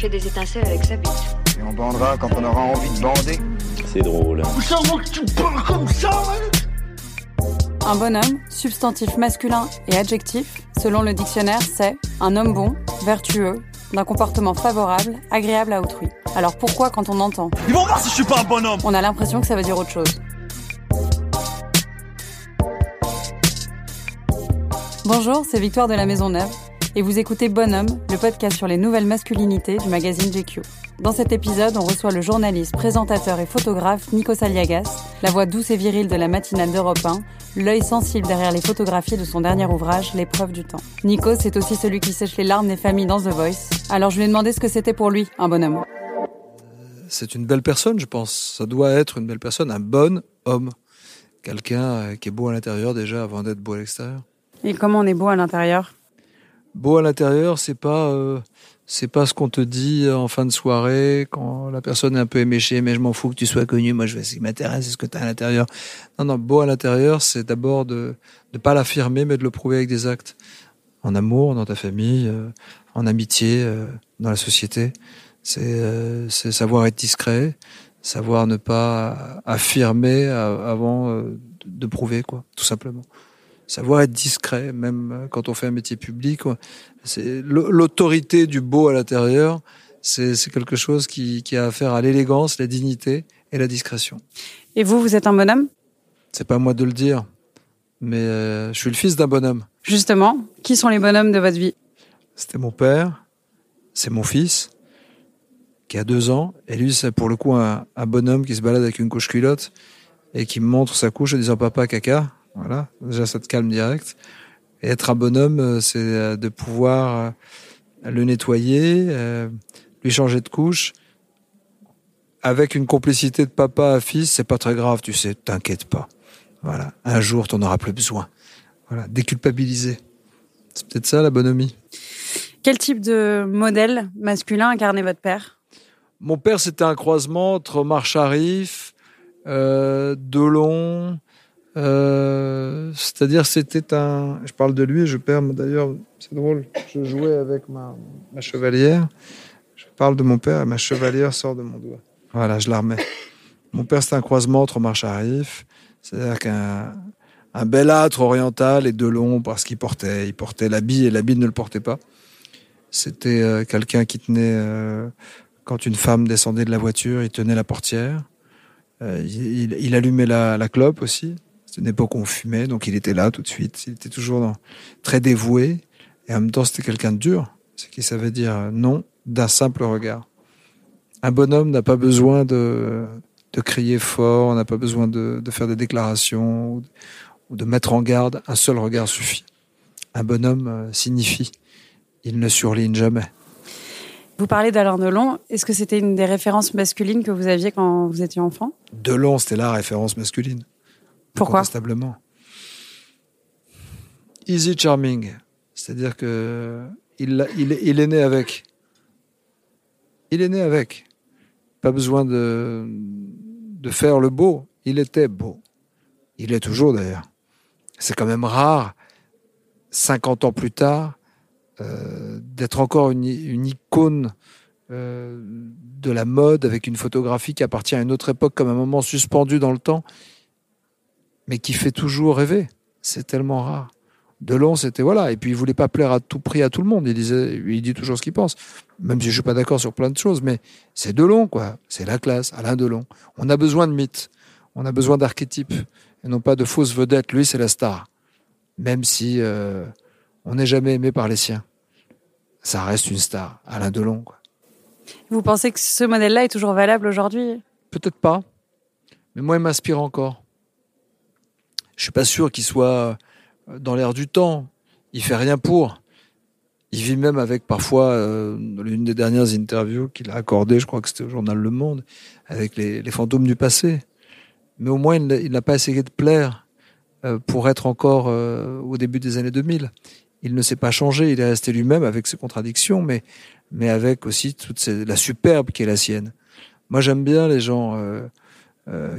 Fait des étincelles avec sa bite. Et on bandera quand on aura envie de bander. C'est drôle. Un bonhomme, substantif masculin et adjectif, selon le dictionnaire, c'est un homme bon, vertueux, d'un comportement favorable, agréable à autrui. Alors pourquoi quand on entend? Ils vont voir si je suis pas un bonhomme On a l'impression que ça veut dire autre chose. Bonjour, c'est Victoire de la Maison Neuve et vous écoutez Bonhomme, le podcast sur les nouvelles masculinités du magazine GQ. Dans cet épisode, on reçoit le journaliste, présentateur et photographe Nikos Aliagas, la voix douce et virile de la matinale d'Europe 1, l'œil sensible derrière les photographies de son dernier ouvrage, L'épreuve du temps. Nikos est aussi celui qui sèche les larmes des familles dans The Voice. Alors je lui ai demandé ce que c'était pour lui, un bonhomme. C'est une belle personne, je pense. Ça doit être une belle personne, un bon homme. Quelqu'un euh, qui est beau à l'intérieur déjà avant d'être beau à l'extérieur. Et comment on est beau à l'intérieur? Beau à l'intérieur, c'est pas euh, c'est pas ce qu'on te dit en fin de soirée quand la personne est un peu éméchée, mais je m'en fous que tu sois connu. Moi, je vais ce qui m'intéresse, c'est ce que tu as à l'intérieur. Non, non, beau à l'intérieur, c'est d'abord de ne pas l'affirmer, mais de le prouver avec des actes. En amour, dans ta famille, euh, en amitié, euh, dans la société. C'est euh, savoir être discret, savoir ne pas affirmer a- avant euh, de prouver, quoi, tout simplement savoir être discret, même quand on fait un métier public. C'est l'au- l'autorité du beau à l'intérieur. C'est c'est quelque chose qui, qui a affaire à l'élégance, la dignité et la discrétion. Et vous, vous êtes un bonhomme? C'est pas à moi de le dire, mais euh, je suis le fils d'un bonhomme. Justement, qui sont les bonhommes de votre vie? C'était mon père, c'est mon fils, qui a deux ans, et lui, c'est pour le coup un, un bonhomme qui se balade avec une couche culotte et qui me montre sa couche en disant papa caca. Voilà, déjà ça te calme direct. Et être un bonhomme, euh, c'est euh, de pouvoir euh, le nettoyer, lui changer de couche. Avec une complicité de papa à fils, c'est pas très grave, tu sais, t'inquiète pas. Voilà, un jour t'en auras plus besoin. Voilà, déculpabiliser. C'est peut-être ça la bonhomie. Quel type de modèle masculin incarnait votre père? Mon père, c'était un croisement entre Omar Sharif, euh, Delon, c'est-à-dire c'était un... Je parle de lui, je perds d'ailleurs, c'est drôle, je jouais avec ma, chevalière, je parle de mon père et ma chevalière sort de mon doigt. Voilà, je la remets. Mon père, c'était un croisement entre Omar Sharif, c'est-à-dire qu'un un bel âtre oriental et Delon parce qu'il portait, il portait l'habit et l'habit ne le portait pas. C'était euh, quelqu'un qui tenait... euh, quand une femme descendait de la voiture, il tenait la portière. Euh, il, allumait la clope aussi. C'était une époque où on fumait, donc il était là tout de suite. Il était toujours dans- très dévoué. Et en même temps, c'était quelqu'un de dur. C'est qu'il savait dire non d'un simple regard. Un bonhomme n'a pas besoin de, de crier fort, n'a pas besoin de, de faire des déclarations ou de, ou de mettre en garde. Un seul regard suffit. Un bonhomme euh, signifie. Il ne surligne jamais. Vous parlez d'Alain Delon. Est-ce que c'était une des références masculines que vous aviez quand vous étiez enfant? Delon, c'était la référence masculine. Pourquoi. Easy charming. C'est-à-dire que il, il, est- né avec. Il est né avec. Pas besoin de, de faire le beau. Il était beau. Il est toujours d'ailleurs. C'est quand même rare, 50 ans plus tard, euh, d'être encore une, une icône euh, de la mode avec une photographie qui appartient à une autre époque comme un moment suspendu dans le temps, mais qui fait toujours rêver. C'est tellement rare. Delon, c'était voilà. Et puis, il voulait pas plaire à tout prix à tout le monde. Il disait, il dit toujours ce qu'il pense. Même si je suis pas d'accord sur plein de choses, mais c'est Delon, quoi. C'est la classe, Alain Delon. On a besoin de mythes. On a besoin d'archétypes. Et non pas de fausses vedettes. Lui, c'est la star. Même si euh, on n'est jamais aimé par les siens. Ça reste une star. Alain Delon, quoi. Vous pensez que ce modèle-là est toujours valable aujourd'hui? Peut-être pas, mais moi, il m'inspire encore. Je suis pas sûr qu'il soit euh, dans l'air du temps. Il fait rien pour. Il vit même avec parfois euh, l'une des dernières interviews qu'il a accordées, je crois que c'était au journal Le Monde, avec les, fantômes du passé. Mais au moins, il n'a pas essayé de plaire euh, pour être encore au début des années 2000. Il ne s'est pas changé, il est resté lui-même avec ses contradictions, mais mais avec aussi toute la superbe qui est la sienne. Moi, j'aime bien les gens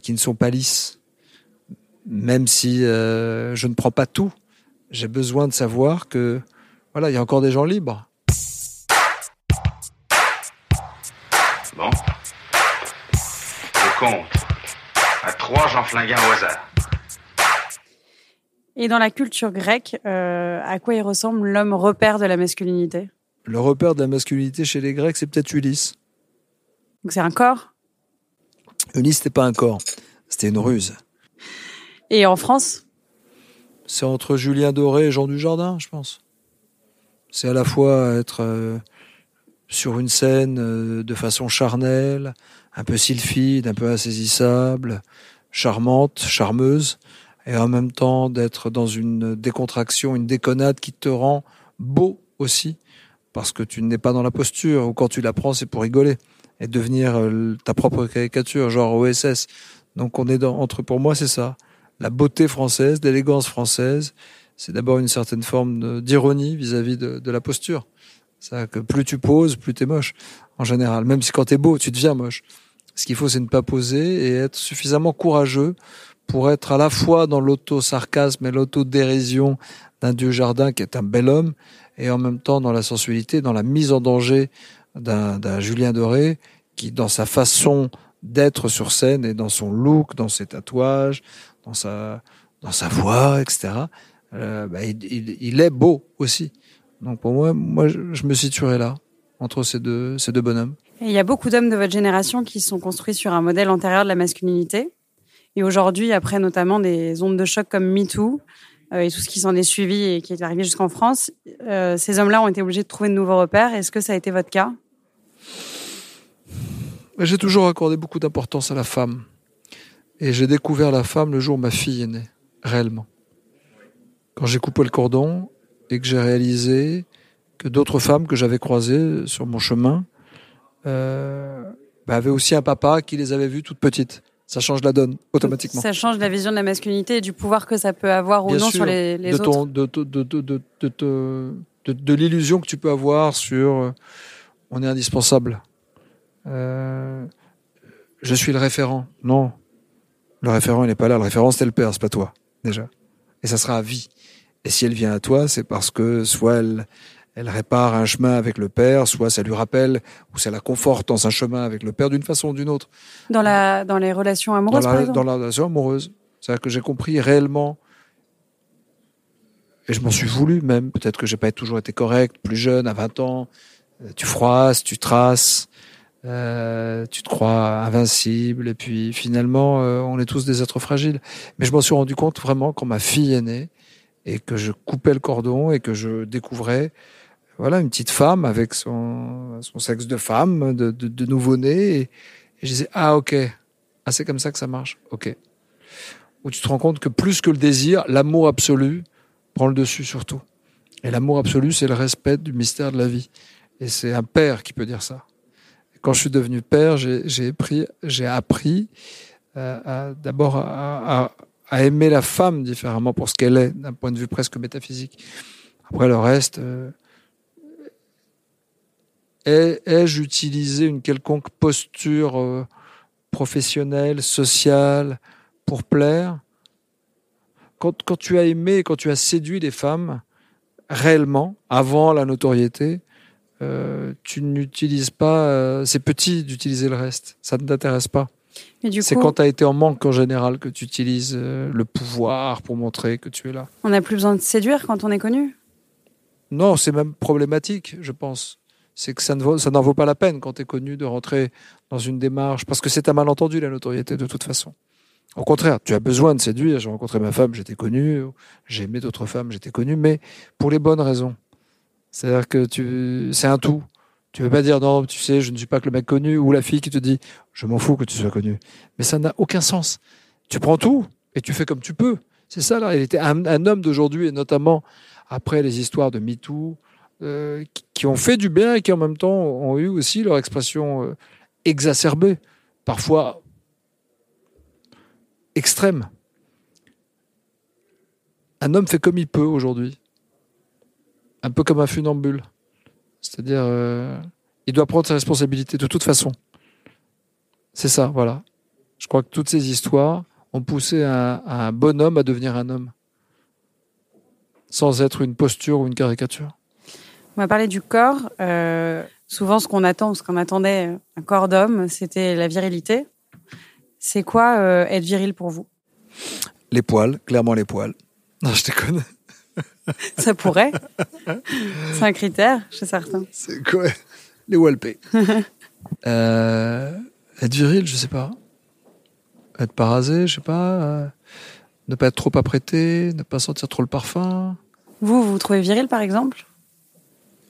qui ne sont pas lisses, même si euh, je ne prends pas tout. J'ai besoin de savoir que voilà, il y a encore des gens libres. Bon. Je compte. À trois, j'en flingue un au hasard. Et dans la culture grecque, euh, à quoi il ressemble l'homme repère de la masculinité? Le repère de la masculinité chez les Grecs, c'est peut-être Ulysse. Donc c'est un corps? Ulysse, c'était pas un corps, c'était une ruse. Et en France C'est entre Julien Doré et Jean Dujardin, je pense. C'est à la fois être euh, sur une scène euh, de façon charnelle, un peu sylphide, un peu insaisissable, charmante, charmeuse, et en même temps d'être dans une décontraction, une déconnade qui te rend beau aussi, parce que tu n'es pas dans la posture, ou quand tu la prends, c'est pour rigoler, et devenir euh, ta propre caricature, genre OSS. Donc on est dans, entre, pour moi, c'est ça. La beauté française, l'élégance française, c'est d'abord une certaine forme d'ironie vis-à-vis de, la posture. C'est que plus tu poses, plus t'es moche, en général. Même si quand t'es beau, tu deviens moche. Ce qu'il faut, c'est ne pas poser et être suffisamment courageux pour être à la fois dans l'auto-sarcasme et l'auto-dérision d'un Dieu Jardin qui est un bel homme, et en même temps dans la sensualité, dans la mise en danger d'un Julien Doré qui, dans sa façon d'être sur scène et dans son look, dans ses tatouages, dans sa, dans sa voix, etc., euh, bah, il, il- il est beau aussi. Donc pour moi, moi je, je me situerai là, entre ces deux, ces deux bonhommes. Et il y a beaucoup d'hommes de votre génération qui sont construits sur un modèle antérieur de la masculinité. Et aujourd'hui, après notamment des ondes de choc comme MeToo euh, et tout ce qui s'en est suivi et qui est arrivé jusqu'en France, euh, ces hommes-là ont été obligés de trouver de nouveaux repères. Est-ce que ça a été votre cas? J'ai toujours accordé beaucoup d'importance à la femme. Et j'ai découvert la femme le jour où ma fille est née, réellement. Quand j'ai coupé le cordon et que j'ai réalisé que d'autres femmes que j'avais croisées sur mon chemin euh, bah, avaient aussi un papa qui les avait vues toutes petites. Ça change la donne, automatiquement. Ça change la vision de la masculinité et du pouvoir que ça peut avoir ou Bien non sûr, sur les, les de, autres. ton- de, de, de, de, de, de, de- de- de l'illusion que tu peux avoir sur euh, on est indispensable. Euh, je suis le référent. Non. Le référent, il n'est pas là. Le référent, c'était le père, c'est pas toi, déjà. Et ça sera à vie. Et si elle vient à toi, c'est parce que soit elle, elle répare un chemin avec le père, soit ça lui rappelle ou ça la conforte dans un chemin avec le père d'une façon ou d'une autre Dans, la, dans les relations amoureuses, dans par la, exemple dans la relation amoureuse. C'est-à-dire que j'ai compris réellement, et je m'en suis voulu même, peut-être que j'ai pas toujours été correct, plus jeune, à 20 ans, tu froisses, tu traces, euh, tu te crois invincible, et puis finalement, euh, on est tous des êtres fragiles. Mais je m'en suis rendu compte vraiment quand ma fille est née, et que je coupais le cordon, et que je découvrais voilà, une petite femme avec son, sexe de femme, de nouveau-né, et, et je disais, ah ok, ah, c'est comme ça que ça marche. Ok. Où tu te rends compte que plus que le désir, l'amour absolu prend le dessus surtout. Et l'amour absolu, c'est le respect du mystère de la vie. Et c'est un père qui peut dire ça. Quand je suis devenu père, j'ai appris, euh, d'abord à, aimer la femme différemment pour ce qu'elle est, d'un point de vue presque métaphysique. Après le reste, euh, ai- ai-je utilisé une quelconque posture euh, professionnelle, sociale, pour plaire? Quand, quand tu as aimé, quand tu as séduit les femmes, réellement, avant la notoriété, euh, tu n'utilises pas, euh, c'est petit d'utiliser le reste, ça ne t'intéresse pas. C'est quand tu as été en manque en général que tu utilises euh, le pouvoir pour montrer que tu es là. on n'a plus besoin de séduire quand on est connu? Non, c'est même problématique, je pense. C'est que ça ne vaut- n'en vaut pas la peine quand tu es connu de rentrer dans une démarche, parce que c'est un malentendu la notoriété de toute façon. Au contraire, tu as besoin de séduire. J'ai rencontré ma femme, j'étais connu. J'ai aimé d'autres femmes, j'étais connu, mais pour les bonnes raisons. C'est-à-dire que tu, c'est un tout. Tu veux pas dire non, tu sais, je ne suis pas que le mec connu ou la fille qui te dit je m'en fous que tu sois connu. Mais ça n'a aucun sens. Tu prends tout et tu fais comme tu peux. C'est ça là. Il était un, homme d'aujourd'hui et notamment après les histoires de MeToo euh, qui, qui ont fait du bien et qui en même temps ont eu aussi leur expression euh, exacerbée, parfois extrême. Un homme fait comme il peut aujourd'hui, un peu comme un funambule. C'est-à-dire, euh, il doit prendre ses responsabilités de toute façon. C'est ça, voilà. Je crois que toutes ces histoires ont poussé un, un bonhomme à devenir un homme, sans être une posture ou une caricature. On va parler du corps. Euh, souvent, ce qu'on attend, ce qu'on attendait, un corps d'homme, c'était la virilité. C'est quoi euh, être viril pour vous? Les poils, clairement les poils. Non, je déconne. Ça pourrait. C'est un critère chez certains. C'est quoi Les walpés. euh, être viril, je sais pas. Être pas rasé, je sais pas. Euh, ne pas être trop apprêté, ne pas sentir trop le parfum. Vous, vous vous trouvez viril, par exemple?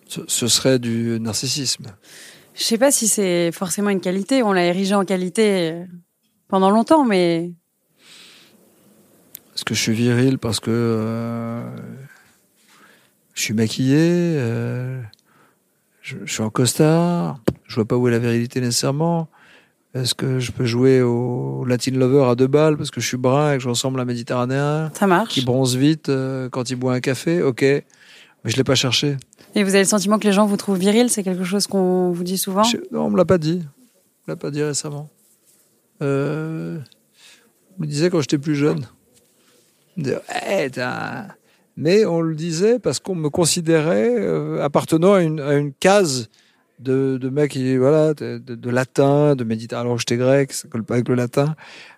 Ce, ce serait du narcissisme. Je sais pas si c'est forcément une qualité. On l'a érigé en qualité euh, pendant longtemps, mais Est-ce que je suis viril parce que euh, je suis maquillé, euh, je, je suis en costard, je vois pas où est la virilité nécessairement. Est-ce que je peux jouer au Latin Lover à deux balles parce que je suis brun et que je ressemble à un Méditerranéen ça marche. qui bronze vite euh, quand il boit un café? Ok, mais je l'ai pas cherché. Et vous avez le sentiment que les gens vous trouvent viril? C'est quelque chose qu'on vous dit souvent? Je- non, on me l'a pas dit. On me l'a pas dit récemment. Euh, on me disait quand j'étais plus jeune. On me disait, Ouais, t'as un- Mais on le disait parce qu'on me considérait euh, appartenant à une, à une case de, de mec qui, voilà, de, de- de latin, de méditerranéen. Alors j'étais grec, ça colle pas avec le latin,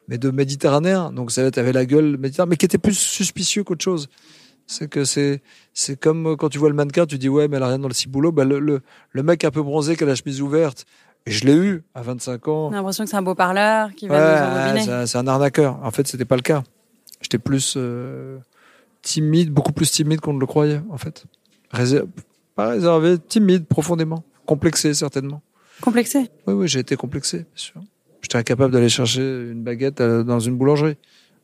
mais de méditerranéen. Donc ça, t'avais la gueule méditerranéenne, mais qui était plus suspicieux qu'autre chose. C'est que c'est, c'est comme quand tu vois le mannequin, tu dis ouais, mais elle a rien dans le ciboulot. Bah, le, le, le mec un peu bronzé qui a la chemise ouverte, et je l'ai eu à 25 ans. A l'impression que c'est un beau parleur qui va Ouais, nous embobiner. c'est un- c'est un arnaqueur. En fait, c'était pas le cas. J'étais plus euh, timide, beaucoup plus timide qu'on ne le croyait, en fait. Pas réservé, timide, profondément. Complexé, certainement. Complexé. Oui, oui, j'ai été complexé, bien sûr. J'étais incapable d'aller chercher une baguette euh, dans une boulangerie.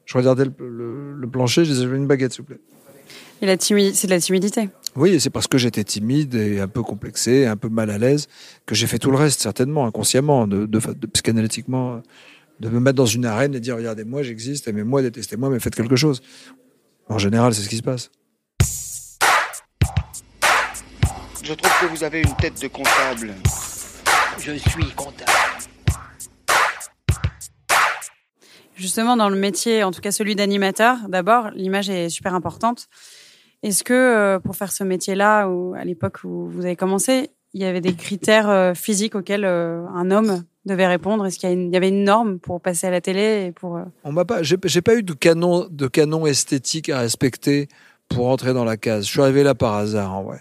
Je regardais le, le- le plancher, je disais, je veux une baguette, s'il vous plaît. Et la c'est de la timidité. Oui, c'est parce que j'étais timide et un peu complexé, un peu mal à l'aise, que j'ai fait tout le reste, certainement, inconsciemment, de, de, de- psychanalytiquement, de me mettre dans une arène et dire, regardez, moi j'existe, aimez-moi, détestez-moi, mais faites quelque chose. En général, c'est ce qui se passe. Je trouve que vous avez une tête de comptable. Je suis comptable. Justement, dans le métier, en tout cas celui d'animateur, d'abord, l'image est super importante. Est-ce que euh, pour faire ce métier-là, ou à l'époque où vous avez commencé, il y avait des critères euh, physiques auxquels euh, un homme devait répondre Est-ce qu'il y, une- avait une norme pour passer à la télé et pour euh, On m'a pas, j'ai pas eu de canon, de canon esthétique à respecter pour entrer dans la case. Je suis arrivé là par hasard, en vrai.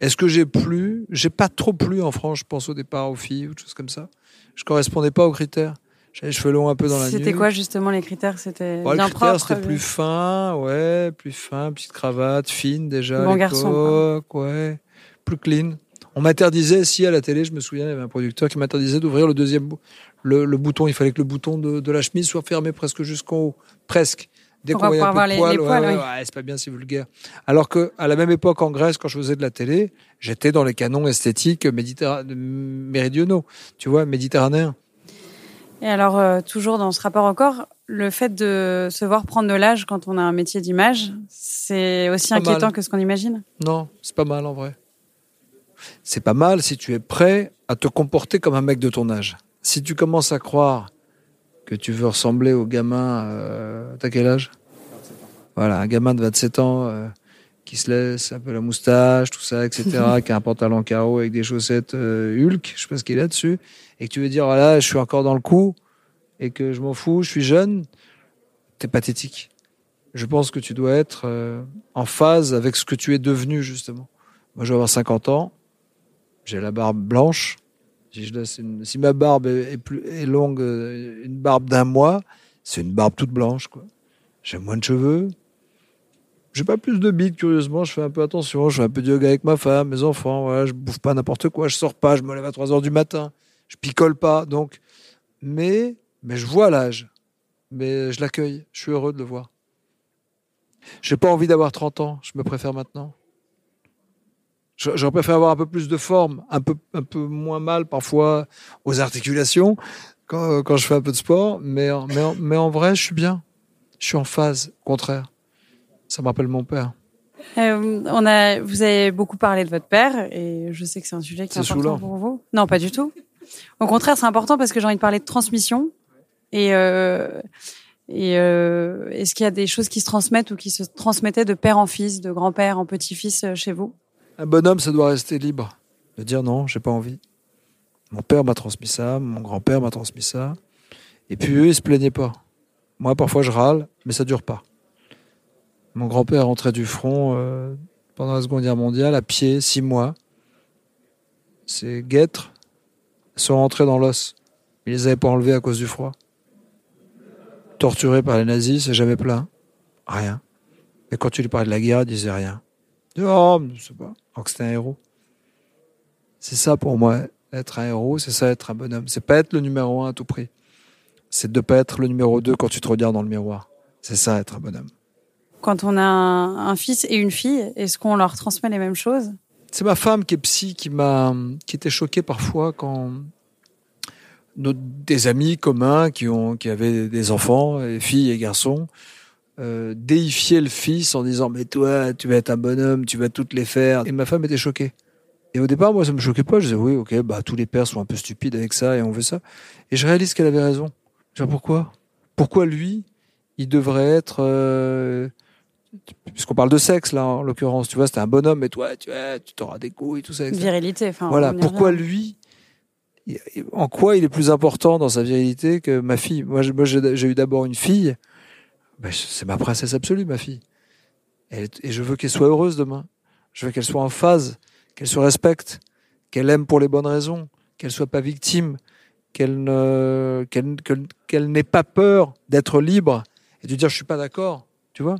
Est-ce que j'ai plu? J'ai pas trop plu en France, je pense au départ aux filles ou des choses comme ça. Je correspondais pas aux critères. J'avais les cheveux longs un peu dans la nuit. C'était quoi justement les critères? C'était Ouais, bien critère, c'était plus fin, ouais, plus fin, petite cravate, fine déjà. Bon garçon, l'époque, ouais, plus clean. On m'interdisait, si à la télé, je me souviens, il y avait un producteur qui m'interdisait d'ouvrir le deuxième le, le bouton. Il fallait que le bouton de, de la chemise soit fermé presque jusqu'en haut, presque. Dès qu'on voyait un peu de poils, ouais, ouais, oui. c'est pas bien, c'est vulgaire. Alors que à la même époque en Grèce, quand je faisais de la télé, j'étais dans les canons esthétiques méditerra- méridionaux, tu vois, méditerranéens. Et alors, euh, toujours dans ce rapport corps, le fait de se voir prendre de l'âge quand on a un métier d'image, c'est aussi inquiétant mal. que ce qu'on imagine? Non, c'est pas mal en vrai. C'est pas mal si tu es prêt à te comporter comme un mec de ton âge. Si tu commences à croire que tu veux ressembler au gamin, euh, t'as quel âge? Voilà, un gamin de 27 ans euh, qui se laisse un peu la moustache, tout ça, etc., qui a un pantalon carreau avec des chaussettes euh, Hulk, je sais pas ce qu'il a dessus, et que tu veux dire, voilà, je suis encore dans le coup, et que je m'en fous, je suis jeune, t'es pathétique. Je pense que tu dois être euh, en phase avec ce que tu es devenu, justement. Moi, je vais avoir 50 ans, j'ai la barbe blanche. Si, ma barbe est, plus, est longue, euh, une barbe d'un mois, c'est une barbe toute blanche. J'ai moins de cheveux, J'ai pas plus de bites, curieusement. Je fais un peu attention. Je fais un peu de yoga avec ma femme, mes enfants. Voilà, je bouffe pas n'importe quoi. Je sors pas. Je me lève à 3 heures du matin. Je picole pas. Donc, mais, mais je vois l'âge. Mais je l'accueille. Je suis heureux de le voir. J'ai pas envie d'avoir 30 ans. Je me préfère maintenant. J'aurais préféré avoir un peu plus de forme, un peu, un peu moins mal parfois aux articulations quand, quand je fais un peu de sport. Mais, mais, mais en vrai, je suis bien. Je suis en phase, au contraire. Ça me rappelle mon père. Euh, on a, vous avez beaucoup parlé de votre père et je sais que c'est un sujet qui est important pour vous. Non, pas du tout. Au contraire, c'est important parce que j'ai envie de parler de transmission. Et, euh, et euh, est-ce qu'il y a des choses qui se transmettent ou qui se transmettaient de père en fils, de grand-père en petit-fils chez vous? Un bonhomme, ça doit rester libre. De dire non, j'ai pas envie. Mon père m'a transmis ça, mon grand-père m'a transmis ça. Et puis eux, ils se plaignaient pas. Moi, parfois, je râle, mais ça dure pas. Mon grand-père est rentré du front euh, pendant la Seconde Guerre mondiale, à pied, six mois. Ses guêtres sont rentrés dans l'os. Il les avait pas enlevés à cause du froid. Torturé par les nazis, c'est jamais plein. Rien. Et quand tu lui parlais de la guerre, il disait rien. Oh, je sais pas. Alors que c'était un héros. C'est ça pour moi, être un héros, c'est ça être un bonhomme. C'est pas être le numéro un à tout prix. C'est de pas être le numéro deux quand tu te regardes dans le miroir. C'est ça être un bonhomme. Quand on a un, un fils et une fille, est-ce qu'on leur transmet les mêmes choses? C'est ma femme qui est psy qui m'a, qui était choquée parfois quand nos, des amis communs qui ont, qui avaient des enfants, et filles et garçons, euh, déifiaient le fils en disant mais toi tu vas être un bonhomme, tu vas toutes les faire. Et ma femme était choquée. Et au départ moi ça me choquait pas. Je disais oui ok bah tous les pères sont un peu stupides avec ça et on veut ça. Et je réalise qu'elle avait raison. Je dis pourquoi? Pourquoi lui il devrait être euh, puisqu'on parle de sexe là en l'occurrence, tu vois, c'était un bonhomme, mais toi, tu vois, tu t'auras des couilles, tout ça. etc. Virilité. Enfin, Voilà, pourquoi lui, en quoi il est plus important dans sa virilité que ma fille? Moi, j'ai eu d'abord une fille, ben, c'est ma princesse absolue, ma fille. Et je veux qu'elle soit heureuse demain. Je veux qu'elle soit en phase, qu'elle se respecte, qu'elle aime pour les bonnes raisons, qu'elle soit pas victime, qu'elle ne, qu'elle, n'ait pas peur d'être libre et de dire je suis pas d'accord, tu vois.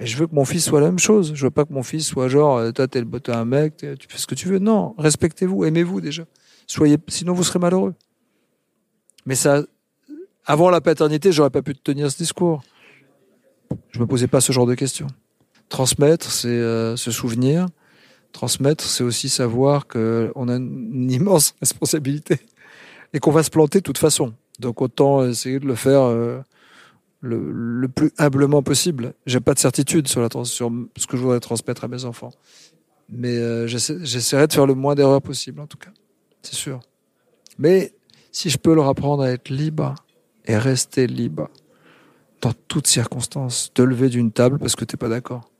Et je veux que mon fils soit la même chose. Je veux pas que mon fils soit genre, euh, toi, t'es t'es un mec, tu fais ce que tu veux. Non, respectez-vous, aimez-vous déjà. Soyez, sinon vous serez malheureux. Mais ça, avant la paternité, j'aurais pas pu tenir ce discours. Je me posais pas ce genre de questions. Transmettre, c'est euh, se souvenir. Transmettre, c'est aussi savoir qu'on a une immense responsabilité et qu'on va se planter de toute façon. Donc autant essayer de le faire euh, le, plus humblement possible. J'ai pas de certitude sur, ce que je voudrais transmettre à mes enfants. Mais euh, j'essa- j'essaierai de faire le moins d'erreurs possible, en tout cas. C'est sûr. Mais si je peux leur apprendre à être libre et rester libre dans toutes circonstances, te lever d'une table parce que t'es pas d'accord,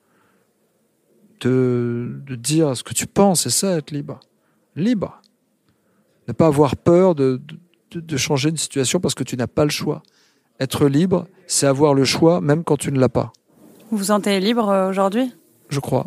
de, de dire ce que tu penses, c'est ça être libre. Libre. Ne pas avoir peur de, de, de changer une situation parce que tu n'as pas le choix. Être libre, c'est avoir le choix même quand tu ne l'as pas, Vous vous sentez libre euh, aujourd'hui? Je crois.